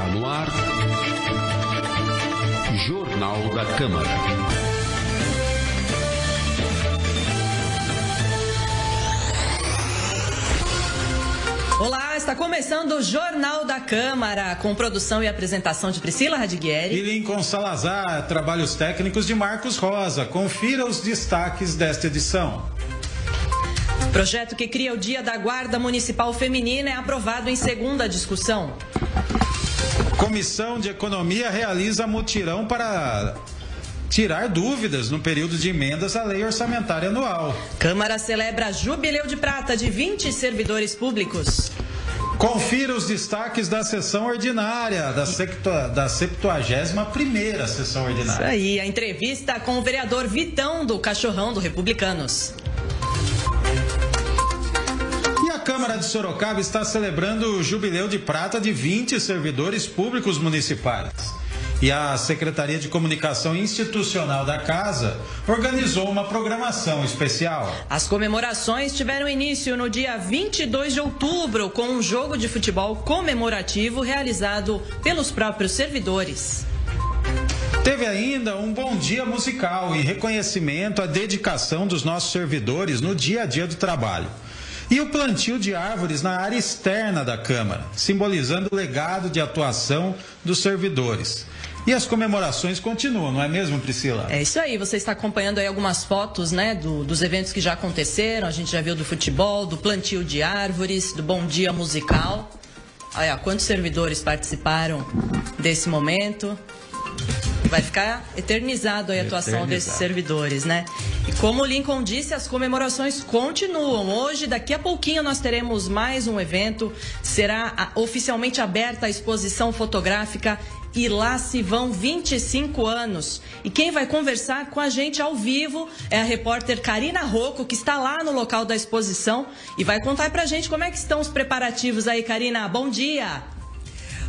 Está no ar. Jornal da Câmara. Olá, está começando o Jornal da Câmara, com produção e apresentação de Priscila Radiguieri. E Lincoln Salazar, trabalhos técnicos de Marcos Rosa. Confira os destaques desta edição. Projeto que cria o Dia da Guarda Municipal Feminina é aprovado em segunda discussão. Comissão de Economia realiza mutirão para tirar dúvidas no período de emendas à lei orçamentária anual. Câmara celebra Jubileu de Prata de 20 servidores públicos. Confira os destaques da sessão ordinária, da, sectua, da 71ª sessão ordinária. Isso aí, a entrevista com o vereador Vitão do Cachorrão do Republicanos. De Sorocaba está celebrando o Jubileu de Prata de 20 servidores públicos municipais e a Secretaria de Comunicação Institucional da Casa organizou uma programação especial. As comemorações tiveram início no dia 22 de outubro com um jogo de futebol comemorativo realizado pelos próprios servidores. Teve ainda um bom dia musical e reconhecimento à dedicação dos nossos servidores no dia a dia do trabalho. E o plantio de árvores na área externa da Câmara, simbolizando o legado de atuação dos servidores. E as comemorações continuam, não é mesmo, Priscila? É isso aí, você está acompanhando aí algumas fotos, né, do, dos eventos que já aconteceram. A gente já viu do futebol, do plantio de árvores, do bom dia musical. Olha, quantos servidores participaram desse momento? Vai ficar eternizado a atuação desses servidores, né? E como o Lincoln disse, as comemorações continuam. Hoje, daqui a pouquinho, nós teremos mais um evento. Será oficialmente aberta a exposição fotográfica e lá se vão 25 anos. E quem vai conversar com a gente ao vivo é a repórter Karina Rocco, que está lá no local da exposição e vai contar pra gente como é que estão os preparativos aí, Karina. Bom dia!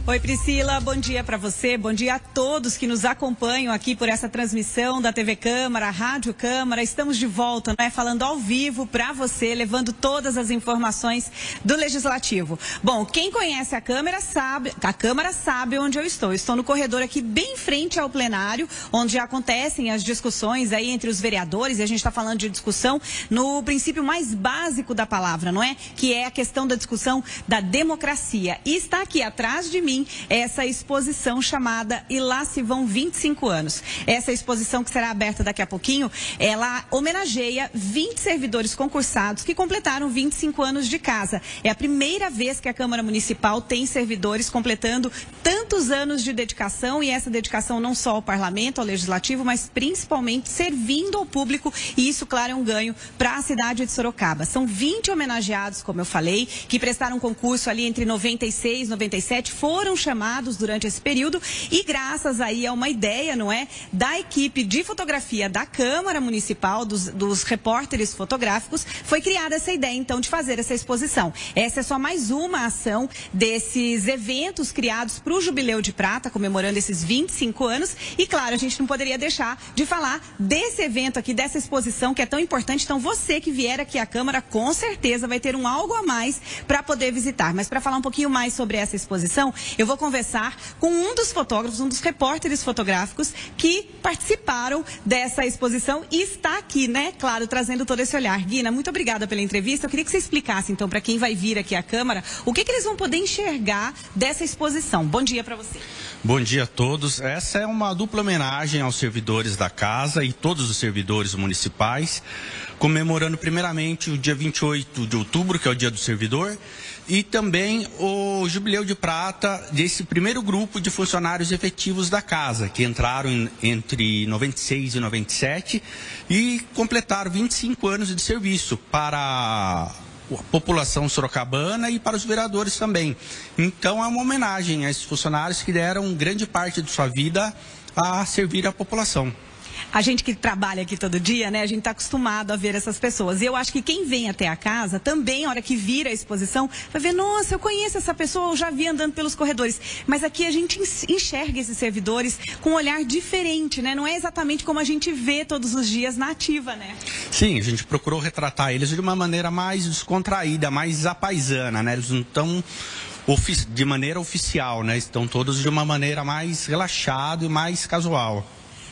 Oi, Priscila, bom dia para você, bom dia a todos que nos acompanham aqui por essa transmissão da TV Câmara, Rádio Câmara. Estamos de volta, né, falando ao vivo para você, levando todas as informações do Legislativo. Bom, quem conhece a Câmara sabe, a Câmara sabe onde eu estou. estou no corredor aqui bem frente ao plenário, onde acontecem as discussões aí entre os vereadores, e a gente está falando de discussão no princípio mais básico da palavra, não é? Que é a questão da discussão da democracia. E está aqui atrás de mim essa exposição chamada E Lá Se Vão 25 Anos. Essa exposição que será aberta daqui a pouquinho, ela homenageia 20 servidores concursados que completaram 25 anos de casa. É a primeira vez que a Câmara Municipal tem servidores completando tantos anos de dedicação e essa dedicação não só ao Parlamento, ao Legislativo, mas principalmente servindo ao público e isso, claro, é um ganho para a cidade de Sorocaba. São 20 homenageados, como eu falei, que prestaram concurso ali entre 96 e 97, foram foram chamados durante esse período e graças aí a uma ideia, não é, da equipe de fotografia da Câmara Municipal, dos, dos repórteres fotográficos, foi criada essa ideia então de fazer essa exposição. Essa é só mais uma ação desses eventos criados para o Jubileu de Prata, comemorando esses 25 anos. E claro, a gente não poderia deixar de falar desse evento aqui, dessa exposição que é tão importante. Então, você que vier aqui à Câmara, com certeza vai ter um algo a mais para poder visitar. Mas para falar um pouquinho mais sobre essa exposição, eu vou conversar com um dos fotógrafos, um dos repórteres fotográficos que participaram dessa exposição e está aqui, né? Claro, trazendo todo esse olhar. Guina, muito obrigada pela entrevista. Eu queria que você explicasse, então, para quem vai vir aqui à Câmara, o que, que eles vão poder enxergar dessa exposição. Bom dia para você. Bom dia a todos. Essa é uma dupla homenagem aos servidores da casa e todos os servidores municipais, comemorando primeiramente o dia 28 de outubro, que é o Dia do Servidor, e também o Jubileu de Prata desse primeiro grupo de funcionários efetivos da casa, que entraram entre 96 e 97 e completaram 25 anos de serviço para a população sorocabana e para os vereadores também. Então é uma homenagem a esses funcionários que deram grande parte de sua vida a servir a população a gente que trabalha aqui todo dia, né, a gente está acostumado a ver essas pessoas. E eu acho que quem vem até a casa, também, a hora que vira a exposição, vai ver, nossa, eu conheço essa pessoa, eu já vi andando pelos corredores. Mas aqui a gente enxerga esses servidores com um olhar diferente, né? Não é exatamente como a gente vê todos os dias na ativa, né? Sim, a gente procurou retratar eles de uma maneira mais descontraída, mais apaisana, né? Eles não estão de maneira oficial, né? Estão todos de uma maneira mais relaxada e mais casual.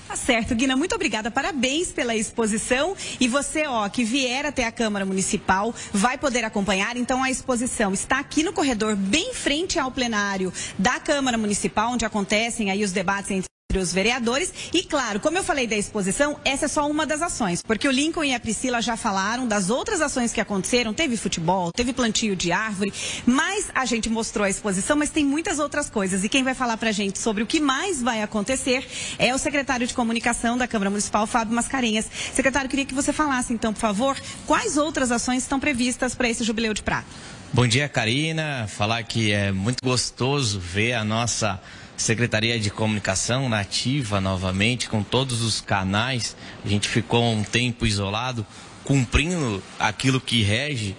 Tá certo, Guina, muito obrigada. Parabéns pela exposição. E você, ó, que vier até a Câmara Municipal, vai poder acompanhar. Então, a exposição está aqui no corredor, bem frente ao plenário da Câmara Municipal, onde acontecem aí os debates entre os vereadores. E claro, como eu falei da exposição, essa é só uma das ações, porque o Lincoln e a Priscila já falaram das outras ações que aconteceram. Teve futebol, teve plantio de árvore, mas a gente mostrou a exposição, mas tem muitas outras coisas. E quem vai falar pra gente sobre o que mais vai acontecer é o secretário de comunicação da Câmara Municipal, Fábio Mascarenhas. Secretário, queria que você falasse então, por favor, quais outras ações estão previstas para esse jubileu de prata. Bom dia, Karina. Falar que é muito gostoso ver a nossa Secretaria de Comunicação nativa novamente, com todos os canais. A gente ficou um tempo isolado, cumprindo aquilo que rege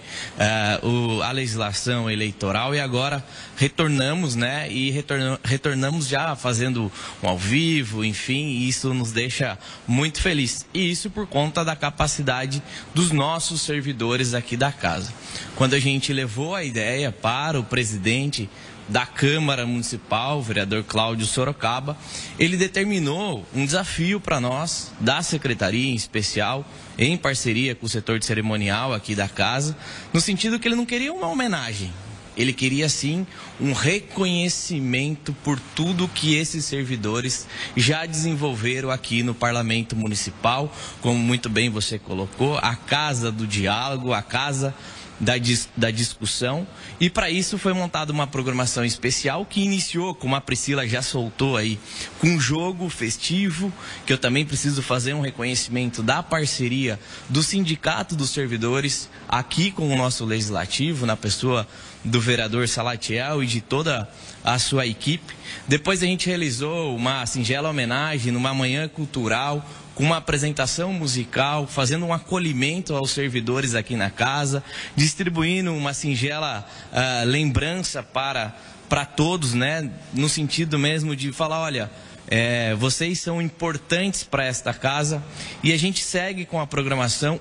uh, o, a legislação eleitoral e agora retornamos, né? E retorna, retornamos já fazendo um ao vivo, enfim, e isso nos deixa muito feliz. E isso por conta da capacidade dos nossos servidores aqui da casa. Quando a gente levou a ideia para o presidente da Câmara Municipal, o vereador Cláudio Sorocaba, ele determinou um desafio para nós, da Secretaria em especial, em parceria com o setor de cerimonial aqui da casa, no sentido que ele não queria uma homenagem, ele queria sim um reconhecimento por tudo que esses servidores já desenvolveram aqui no Parlamento Municipal, como muito bem você colocou, a casa do diálogo, a casa da, dis, da discussão. E para isso foi montada uma programação especial que iniciou, como a Priscila já soltou aí, com um jogo festivo, que eu também preciso fazer um reconhecimento da parceria do Sindicato dos Servidores aqui com o nosso legislativo, na pessoa do vereador Salatiel e de toda a sua equipe. Depois a gente realizou uma singela homenagem numa manhã cultural com uma apresentação musical, fazendo um acolhimento aos servidores aqui na casa, distribuindo uma singela uh, lembrança para, para todos, né? No sentido mesmo de falar, olha, é, vocês são importantes para esta casa e a gente segue com a programação,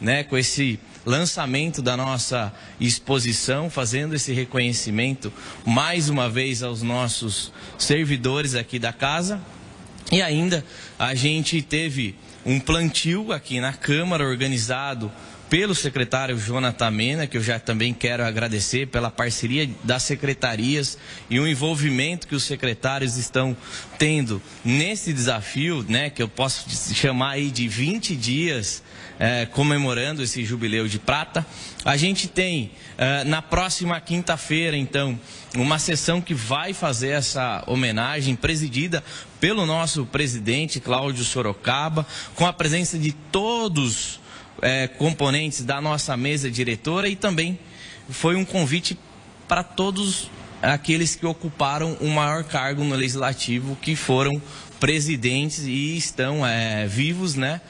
né, com esse lançamento da nossa exposição, fazendo esse reconhecimento mais uma vez aos nossos servidores aqui da casa. E ainda a gente teve um plantio aqui na Câmara organizado pelo secretário Jonathan Mena, que eu já também quero agradecer pela parceria das secretarias e o envolvimento que os secretários estão tendo nesse desafio, né, que eu posso chamar aí de 20 dias é, comemorando esse jubileu de prata. A gente tem é, na próxima quinta-feira, então, uma sessão que vai fazer essa homenagem presidida pelo nosso presidente Cláudio Sorocaba, com a presença de todos é, componentes da nossa mesa diretora e também foi um convite para todos aqueles que ocuparam o maior cargo no legislativo, que foram presidentes e estão é, vivos, né,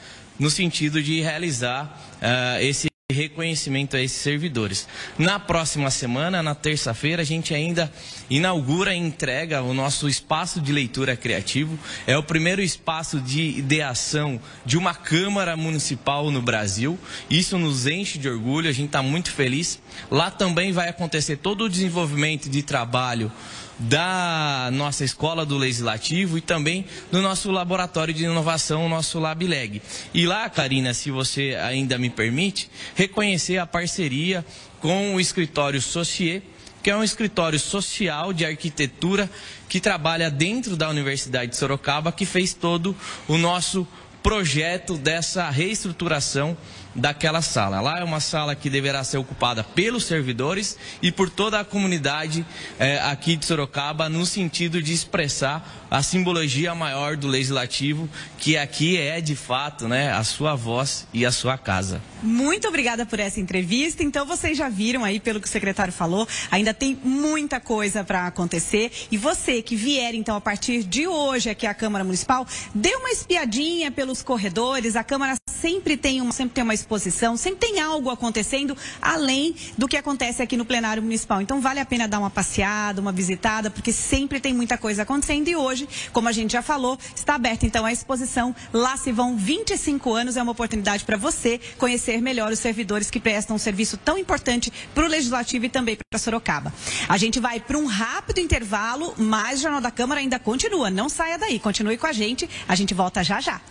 no sentido de realizar uh, esse reconhecimento a esses servidores. Na próxima semana, na terça-feira, a gente ainda inaugura e entrega o nosso espaço de leitura criativo. É o primeiro espaço de ideação de uma Câmara Municipal no Brasil. Isso nos enche de orgulho, a gente está muito feliz. Lá também vai acontecer todo o desenvolvimento de trabalho da nossa escola do legislativo e também do nosso laboratório de inovação, o nosso LabLeg. E lá, Karina, se você ainda me permite, reconhecer a parceria com o escritório Socier, que é um escritório social de arquitetura que trabalha dentro da Universidade de Sorocaba, que fez todo o nosso projeto dessa reestruturação daquela sala. Lá é uma sala que deverá ser ocupada pelos servidores e por toda a comunidade é, aqui de Sorocaba, no sentido de expressar a simbologia maior do legislativo, que aqui é de fato né, a sua voz e a sua casa. Muito obrigada por essa entrevista. Então vocês já viram aí pelo que o secretário falou, ainda tem muita coisa para acontecer. E você que vier então a partir de hoje aqui à Câmara Municipal, dê uma espiadinha pelos corredores. A Câmara sempre tem uma, sempre tem uma exposição, sempre tem algo acontecendo além do que acontece aqui no plenário municipal. Então vale a pena dar uma passeada, uma visitada, porque sempre tem muita coisa acontecendo e hoje, como a gente já falou, está aberta então a exposição. Lá se vão 25 anos, é uma oportunidade para você conhecer melhor os servidores que prestam um serviço tão importante para o legislativo e também para Sorocaba. A gente vai para um rápido intervalo, mas o Jornal da Câmara ainda continua. Não saia daí, continue com a gente. A gente volta já já.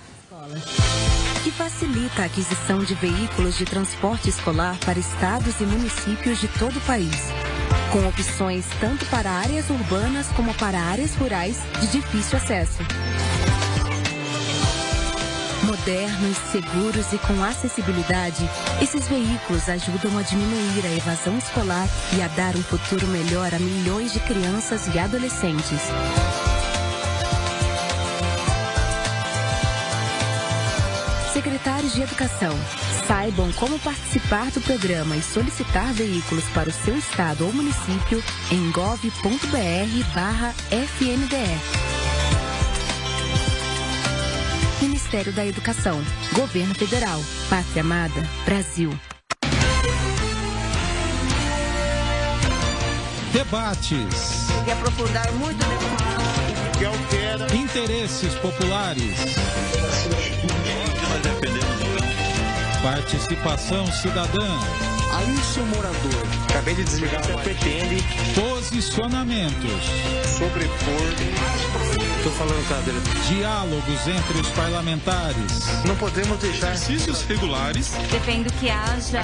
Que facilita a aquisição de veículos de transporte escolar para estados e municípios de todo o país. Com opções tanto para áreas urbanas como para áreas rurais de difícil acesso. Modernos, seguros e com acessibilidade, esses veículos ajudam a diminuir a evasão escolar e a dar um futuro melhor a milhões de crianças e adolescentes. De Educação, saibam como participar do programa e solicitar veículos para o seu estado ou município em gov.br/fnde. Ministério da Educação, Governo Federal, Pátria Amada, Brasil. Debates. E aprofundar muito Que altera. Interesses populares. Participação cidadã. Aí, seu morador, acabei de desligar. Você pretende Posicionamentos. sobrepor. Tô falando, cadeira. Diálogos entre os parlamentares. Não podemos deixar. Exercícios regulares. Defendo que haja.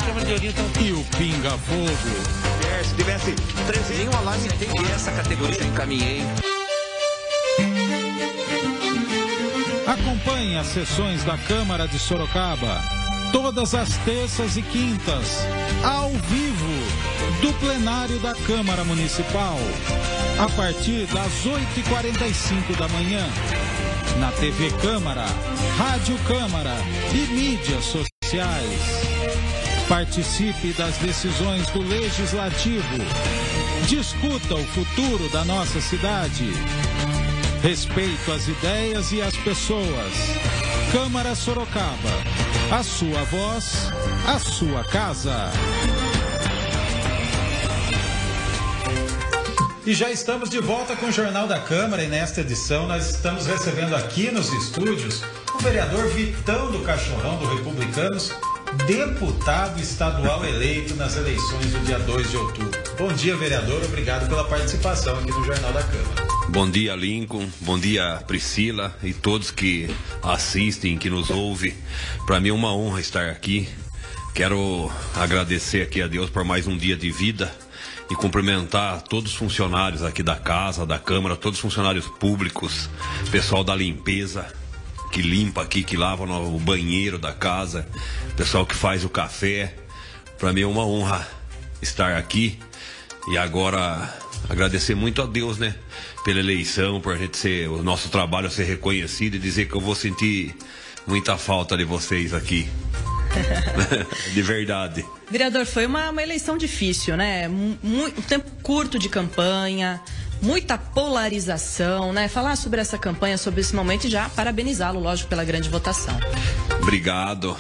E o Pinga Fogo. Se tivesse 13 nenhum alarme tem. E essa categoria eu encaminhei. Acompanhe as sessões da Câmara de Sorocaba. Todas as terças e quintas. Ao vivo. Do plenário da Câmara Municipal. A partir das 8h45 da manhã. Na TV Câmara, Rádio Câmara e mídias sociais. Participe das decisões do Legislativo. Discuta o futuro da nossa cidade. Respeito às ideias e às pessoas. Câmara Sorocaba. A sua voz, a sua casa. E já estamos de volta com o Jornal da Câmara e nesta edição nós estamos recebendo aqui nos estúdios o vereador Vitão do Cachorrão do Republicanos, deputado estadual eleito nas eleições do dia 2 de outubro. Bom dia, vereador. Obrigado pela participação aqui no Jornal da Câmara. Bom dia, Lincoln. Bom dia, Priscila e todos que assistem, que nos ouvem. Para mim é uma honra estar aqui. Quero agradecer aqui a Deus por mais um dia de vida e cumprimentar todos os funcionários aqui da casa, da Câmara, todos os funcionários públicos, pessoal da limpeza, que limpa aqui, que lava o banheiro da casa, pessoal que faz o café. Para mim é uma honra estar aqui e agora agradecer muito a Deus, né, pela eleição, por a gente ser o nosso trabalho ser reconhecido e dizer que eu vou sentir muita falta de vocês aqui. de verdade. Vereador, foi uma, uma eleição difícil, né? Mu- mu- Um tempo curto de campanha, muita polarização, né? Falar sobre essa campanha, sobre esse momento e já parabenizá-lo, lógico, pela grande votação. Obrigado.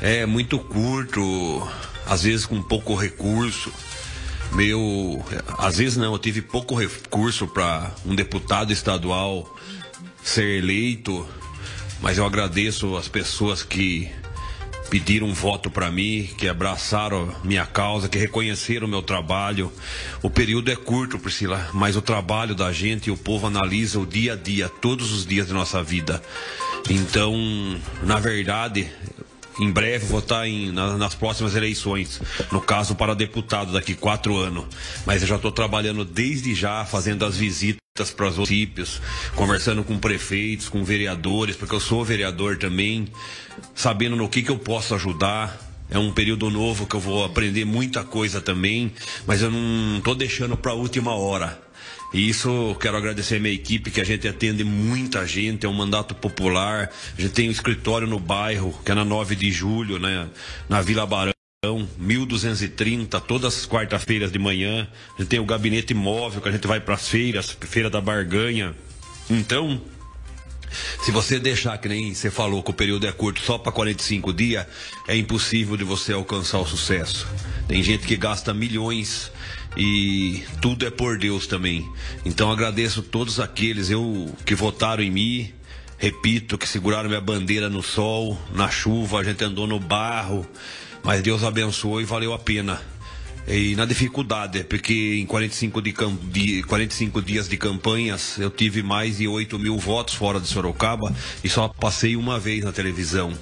É muito curto, às vezes com pouco recurso. Meu, às vezes não, eu tive pouco recurso para um deputado estadual ser eleito, mas eu agradeço as pessoas que pediram um voto para mim, que abraçaram minha causa, que reconheceram o meu trabalho. O período é curto, Priscila, mas o trabalho da gente e o povo analisa o dia a dia, todos os dias de nossa vida. Então, na verdade, em breve vou estar em- na- nas próximas eleições, no caso para deputado daqui quatro anos. Mas eu já estou trabalhando desde já, fazendo as visitas para os municípios, conversando com prefeitos, com vereadores, porque eu sou vereador também, sabendo no que, que eu posso ajudar. É um período novo que eu vou aprender muita coisa também, mas eu não estou deixando para a última hora. E isso quero agradecer a minha equipe, que a gente atende muita gente, é um mandato popular. A gente tem um escritório no bairro, que é na 9 de julho, né? Na Vila Barão. 1230, todas as quarta-feiras de manhã. A gente tem o gabinete móvel, que a gente vai para as feiras, feira da barganha. Então, Se você deixar, que nem você falou, que o período é curto só para 45 dias, é impossível de você alcançar o sucesso. Tem gente que gasta milhões e tudo é por Deus também. Então agradeço todos aqueles eu que votaram em mim, repito, que seguraram minha bandeira no sol, na chuva, a gente andou no barro, mas Deus abençoou e valeu a pena. E na dificuldade, porque em 45, de, de 45 dias de campanhas eu tive mais de 8 mil votos fora de Sorocaba e só passei uma vez na televisão.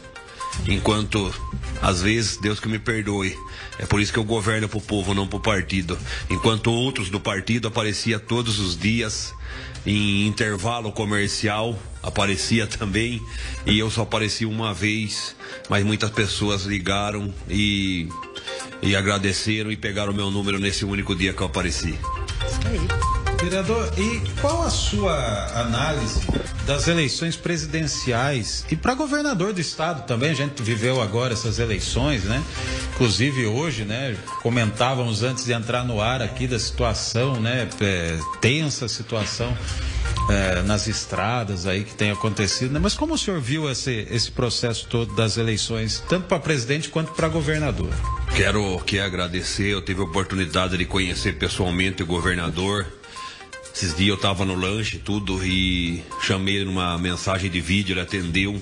Enquanto, às vezes, Deus que me perdoe, é por isso que eu governo para o povo, não para o partido. Enquanto outros do partido aparecia todos os dias em intervalo comercial, aparecia também, e eu só apareci uma vez, mas muitas pessoas ligaram e e agradeceram e pegaram meu número nesse único dia que eu apareci. Vereador, e qual a sua análise das eleições presidenciais e para governador do estado também? A gente viveu agora essas eleições, né? Inclusive hoje, né? Comentávamos antes de entrar no ar aqui da situação, né? É, tensa situação é, nas estradas aí que tem acontecido, né? Mas como o senhor viu esse, esse processo todo das eleições, tanto para presidente quanto para governador? Quero que agradecer, eu tive a oportunidade de conhecer pessoalmente o governador. Esses dias eu estava no lanche tudo e chamei ele numa mensagem de vídeo, ele atendeu.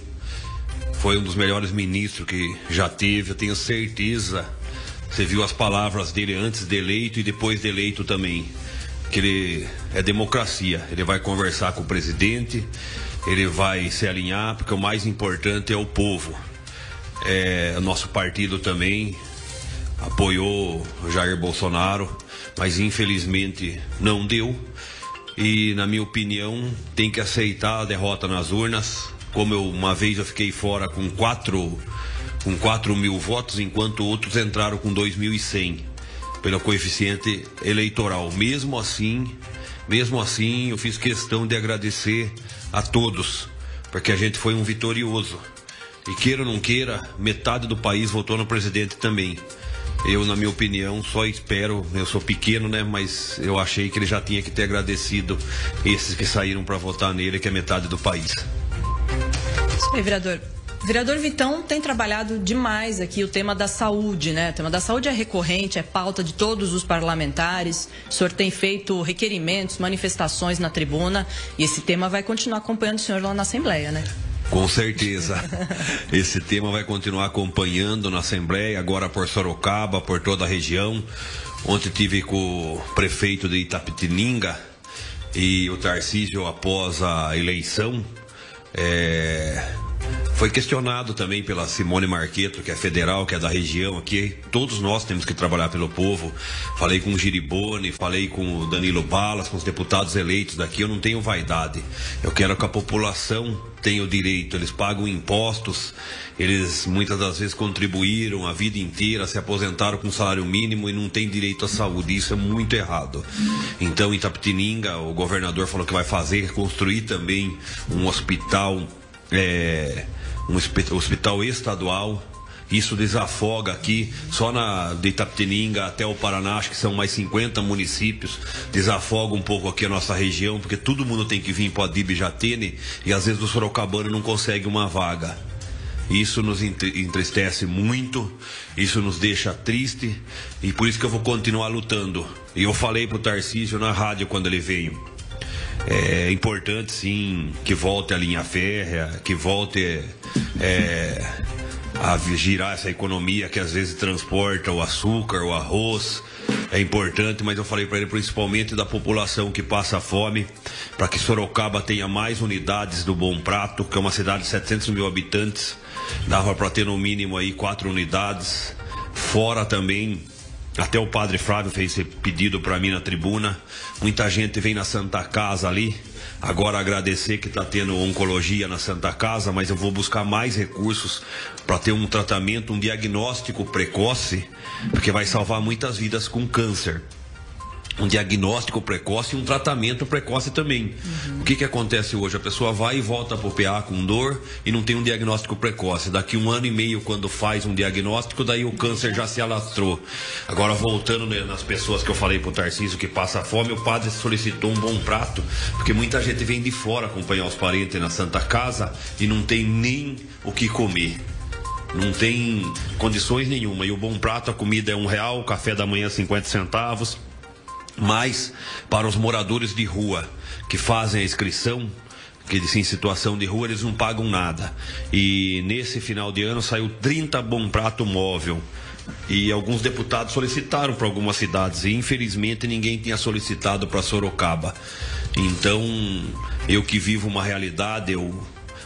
Foi um dos melhores ministros que já teve, eu tenho certeza. Você viu as palavras dele antes de eleito e depois de eleito também que ele é democracia. Ele vai conversar com o presidente, ele vai se alinhar, porque o mais importante é o povo. É, nosso partido também apoiou Jair Bolsonaro, mas infelizmente não deu. E na minha opinião tem que aceitar a derrota nas urnas. Como eu uma vez eu fiquei fora com quatro com 4 mil votos, enquanto outros entraram com 2.100 pelo coeficiente eleitoral. Mesmo assim, mesmo assim, eu fiz questão de agradecer a todos, porque a gente foi um vitorioso. E queira ou não queira, metade do país votou no presidente também. Eu, na minha opinião, só espero, eu sou pequeno, né, mas eu achei que ele já tinha que ter agradecido esses que saíram para votar nele, que é metade do país. Isso aí, vereador. Vereador Vitão tem trabalhado demais aqui o tema da saúde, né? O tema da saúde é recorrente, é pauta de todos os parlamentares. O senhor tem feito requerimentos, manifestações na tribuna e esse tema vai continuar acompanhando o senhor lá na Assembleia, né? Com certeza. Esse tema vai continuar acompanhando na Assembleia, agora por Sorocaba, por toda a região. Ontem tive com o prefeito de Itapetininga e o Tarcísio após a eleição. É, foi questionado também pela Simone Marqueto, que é federal, que é da região aqui. Todos nós temos que trabalhar pelo povo. Falei com o Giribone, falei com o Danilo Balas, com os deputados eleitos daqui. Eu não tenho vaidade. Eu quero que a população tenha o direito. Eles pagam impostos, eles muitas das vezes contribuíram a vida inteira, se aposentaram com salário mínimo e não têm direito à saúde. Isso é muito errado. Então, em Tapetininga, o governador falou que vai fazer, construir também um hospital. É, um hospital estadual. Isso desafoga aqui, só na de Itapetininga até o Paraná, acho que são mais 50 municípios, desafoga um pouco aqui a nossa região, porque todo mundo tem que vir para Adib Jatene e às vezes o Sorocabano não consegue uma vaga. Isso nos entristece muito, isso nos deixa triste e por isso que eu vou continuar lutando. E eu falei pro Tarcísio na rádio quando ele veio. É importante sim que volte a linha férrea, que volte é, a girar essa economia que às vezes transporta o açúcar, o arroz. É importante, mas eu falei para ele principalmente da população que passa fome, para que Sorocaba tenha mais unidades do Bom Prato, que é uma cidade de 700 mil habitantes, dava para ter no mínimo aí quatro unidades. Fora também até o padre Flávio fez esse pedido para mim na tribuna. Muita gente vem na Santa Casa ali. Agora agradecer que está tendo oncologia na Santa Casa, mas eu vou buscar mais recursos para ter um tratamento, um diagnóstico precoce, porque vai salvar muitas vidas com câncer. Um diagnóstico precoce e um tratamento precoce também. Uhum. O que, que acontece hoje? A pessoa vai e volta para o PA com dor e não tem um diagnóstico precoce. Daqui um ano e meio, quando faz um diagnóstico, daí o câncer já se alastrou. Agora, voltando né, nas pessoas que eu falei para o Tarcísio que passa fome, o padre solicitou um bom prato, porque muita gente vem de fora acompanhar os parentes na Santa Casa e não tem nem o que comer não tem condições nenhuma. E o bom prato, a comida é um real, o café da manhã 50 centavos. Mas para os moradores de rua que fazem a inscrição, que em situação de rua eles não pagam nada. E nesse final de ano saiu 30 bom prato móvel. E alguns deputados solicitaram para algumas cidades e infelizmente ninguém tinha solicitado para Sorocaba. Então, eu que vivo uma realidade, eu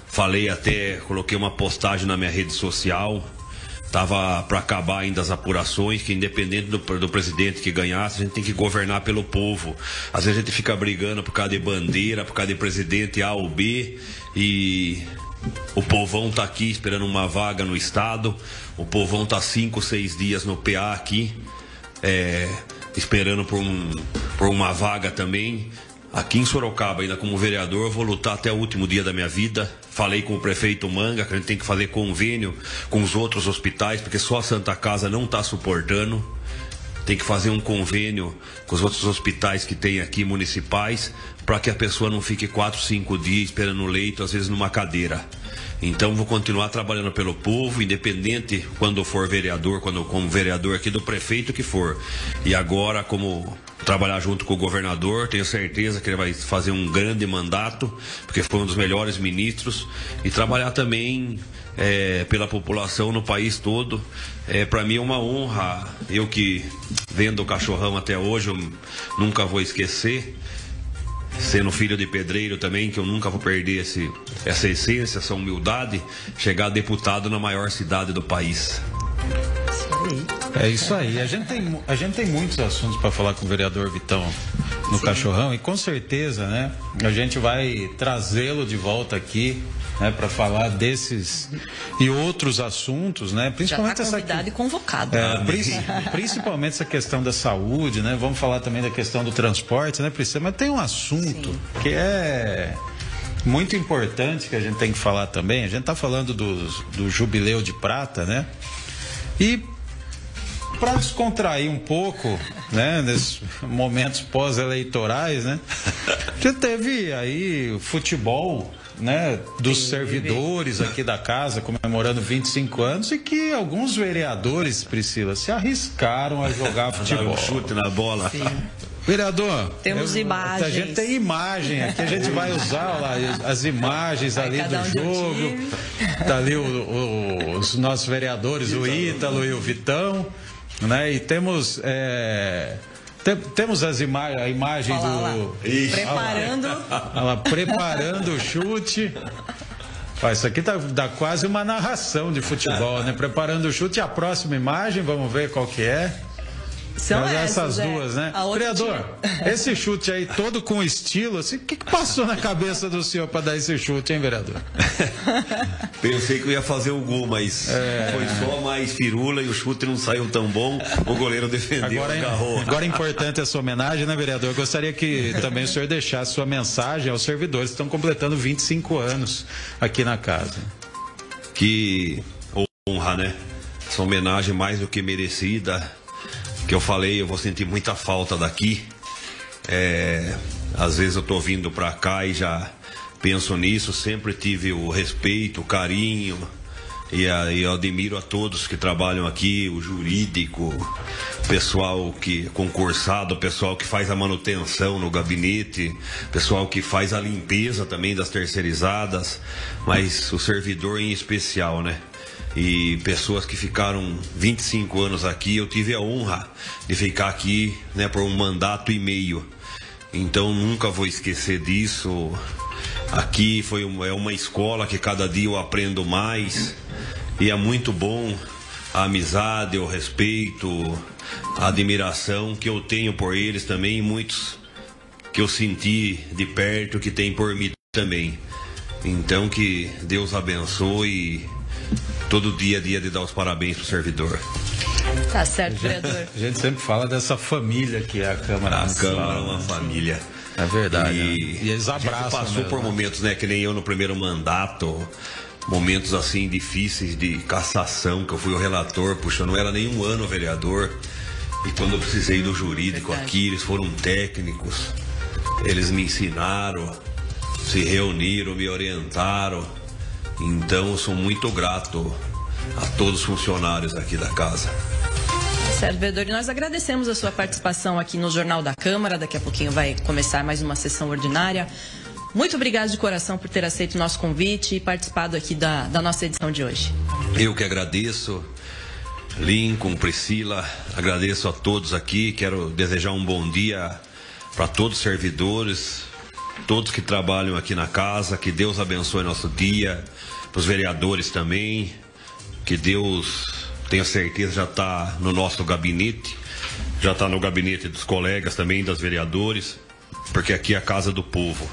falei até, coloquei uma postagem na minha rede social, Tava para acabar ainda as apurações, que independente do, do, presidente que ganhasse, a gente tem que governar pelo povo. Às vezes a gente fica brigando por causa de bandeira, por causa de presidente A ou B, e o povão tá aqui esperando uma vaga no estado. O povão tá cinco, seis dias no PA aqui, é, esperando por, um, por uma vaga também. Aqui em Sorocaba, ainda como vereador, eu vou lutar até o último dia da minha vida. Falei com o prefeito Manga que a gente tem que fazer convênio com os outros hospitais, porque só a Santa Casa não está suportando. Tem que fazer um convênio com os outros hospitais que tem aqui municipais, para que a pessoa não fique quatro, cinco dias esperando no leito, às vezes numa cadeira. Então vou continuar trabalhando pelo povo, independente quando for vereador, quando como vereador aqui do prefeito que for. E agora como trabalhar junto com o governador. Tenho certeza que ele vai fazer um grande mandato, porque foi um dos melhores ministros. E trabalhar também é, pela população no país todo. É, Para mim é uma honra. Eu que vendo o cachorrão até hoje, eu nunca vou esquecer. Sendo filho de pedreiro também, que eu nunca vou perder esse, essa essência, essa humildade, chegar deputado na maior cidade do país. É isso aí. A gente tem, a gente tem muitos assuntos para falar com o vereador Vitão no Sim. Cachorrão e com certeza, né, a gente vai trazê-lo de volta aqui, né, para falar desses e outros assuntos, né, principalmente Já tá essa e convocado. É, principalmente essa questão da saúde, né? Vamos falar também da questão do transporte, né, Priscila? Mas tem um assunto Sim. que é muito importante que a gente tem que falar também. A gente está falando do, do jubileu de prata, né? E para descontrair um pouco, né, nesses momentos pós-eleitorais, né, já teve aí o futebol, né, dos Sim, servidores aqui da casa comemorando 25 anos e que alguns vereadores, Priscila, se arriscaram a jogar futebol. um chute na bola. Sim. Vereador, temos eu, imagens. A gente tem imagem aqui, a gente vai usar lá as imagens vai ali do um jogo. Tá ali o, o, os nossos vereadores, o Ítalo e o Vitão. Né? E temos. É, te, temos as ima a imagem Olha do. Lá. Preparando. Ela preparando o chute. isso aqui tá, dá quase uma narração de futebol, né? Preparando o chute. A próxima imagem, vamos ver qual que é. São Mas essas, essas é. duas, né? Criador, esse chute aí todo com estilo, assim, o que, que passou na cabeça do senhor para dar esse chute, hein, vereador? Pensei que eu ia fazer o gol, mas é... foi só mais firula e o chute não saiu tão bom. O goleiro defendeu, agora, agarrou. Agora é importante essa homenagem, né, vereador? Eu gostaria que também o senhor deixasse sua mensagem aos servidores que estão completando 25 anos aqui na casa. Que honra, né? Essa homenagem mais do que merecida que eu falei, eu vou sentir muita falta daqui. É, às vezes eu tô vindo para cá e já penso nisso, sempre tive o respeito, o carinho, e, a, e eu admiro a todos que trabalham aqui, o jurídico, pessoal que concursado, pessoal que faz a manutenção no gabinete, pessoal que faz a limpeza também das terceirizadas, mas o servidor em especial, né? E pessoas que ficaram 25 anos aqui. Eu tive a honra de ficar aqui né, por um mandato e meio. Então nunca vou esquecer disso. Aqui foi uma, é uma escola que cada dia eu aprendo mais e é muito bom a amizade, o respeito, a admiração que eu tenho por eles também, e muitos que eu senti de perto que tem por mim também. Então que Deus abençoe todo dia a dia de dar os parabéns pro servidor. Tá certo, vereador. A gente sempre fala dessa família que é a Câmara. A Câmara é uma família. É verdade. E, né? E eles a gente abraçam passou mesmo, por né? momentos, né, que nem eu no primeiro mandato, momentos assim difíceis de cassação, que eu fui o relator, puxa, eu não era nem um ano vereador. E quando eu precisei do jurídico Verdade. aqui, eles foram técnicos, eles me ensinaram, se reuniram, me orientaram. Então eu sou muito grato a todos os funcionários aqui da casa. Certo, vereador. E nós agradecemos a sua participação aqui no Jornal da Câmara. Daqui a pouquinho vai começar mais uma sessão ordinária. Muito obrigado de coração por ter aceito o nosso convite e participado aqui da, da nossa edição de hoje. Eu que agradeço, Lincoln, Priscila, agradeço a todos aqui. Quero desejar um bom dia para todos os servidores, todos que trabalham aqui na casa. Que Deus abençoe nosso dia, para os vereadores também. Que Deus, tenho certeza, já está no nosso gabinete, já está no gabinete dos colegas também, das vereadores, porque aqui é a casa do povo.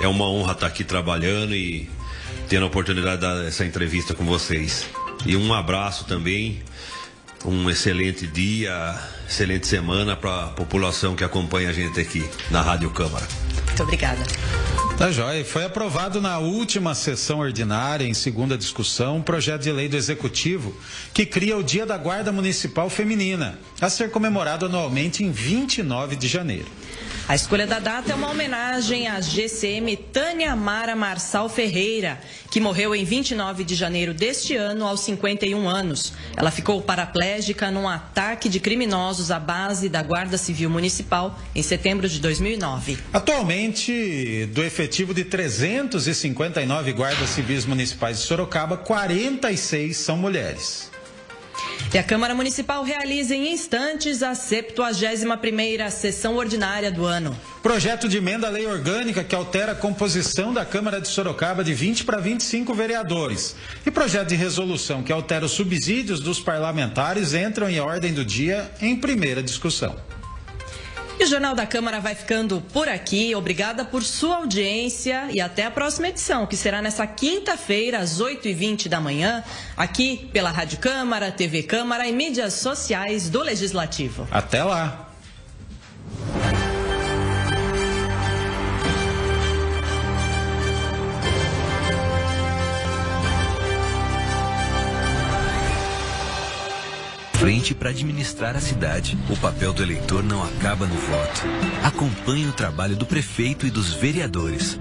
É uma honra estar aqui trabalhando e tendo a oportunidade de dar essa entrevista com vocês. E um abraço também, um excelente dia, excelente semana para a população que acompanha a gente aqui na Rádio Câmara. Muito obrigada. Tá joia. Foi aprovado na última sessão ordinária, em segunda discussão, um projeto de lei do Executivo que cria o Dia da Guarda Municipal Feminina, a ser comemorado anualmente em 29 de janeiro. A escolha da data é uma homenagem à GCM Tânia Mara Marçal Ferreira, que morreu em 29 de janeiro deste ano, aos 51 anos. Ela ficou paraplégica num ataque de criminosos à base da Guarda Civil Municipal em setembro de 2009. Atualmente, do efetivo de 359 guardas civis municipais de Sorocaba, 46 são mulheres. E a Câmara Municipal realiza em instantes a 71ª sessão ordinária do ano. Projeto de emenda à lei orgânica que altera a composição da Câmara de Sorocaba de 20 para 25 vereadores. E projeto de resolução que altera os subsídios dos parlamentares entram em ordem do dia em primeira discussão. E o Jornal da Câmara vai ficando por aqui. Obrigada por sua audiência e até a próxima edição, que será nessa quinta-feira, às 8h20 da manhã, aqui pela Rádio Câmara, TV Câmara e mídias sociais do Legislativo. Até lá! Frente para administrar a cidade. O papel do eleitor não acaba no voto. Acompanhe o trabalho do prefeito e dos vereadores.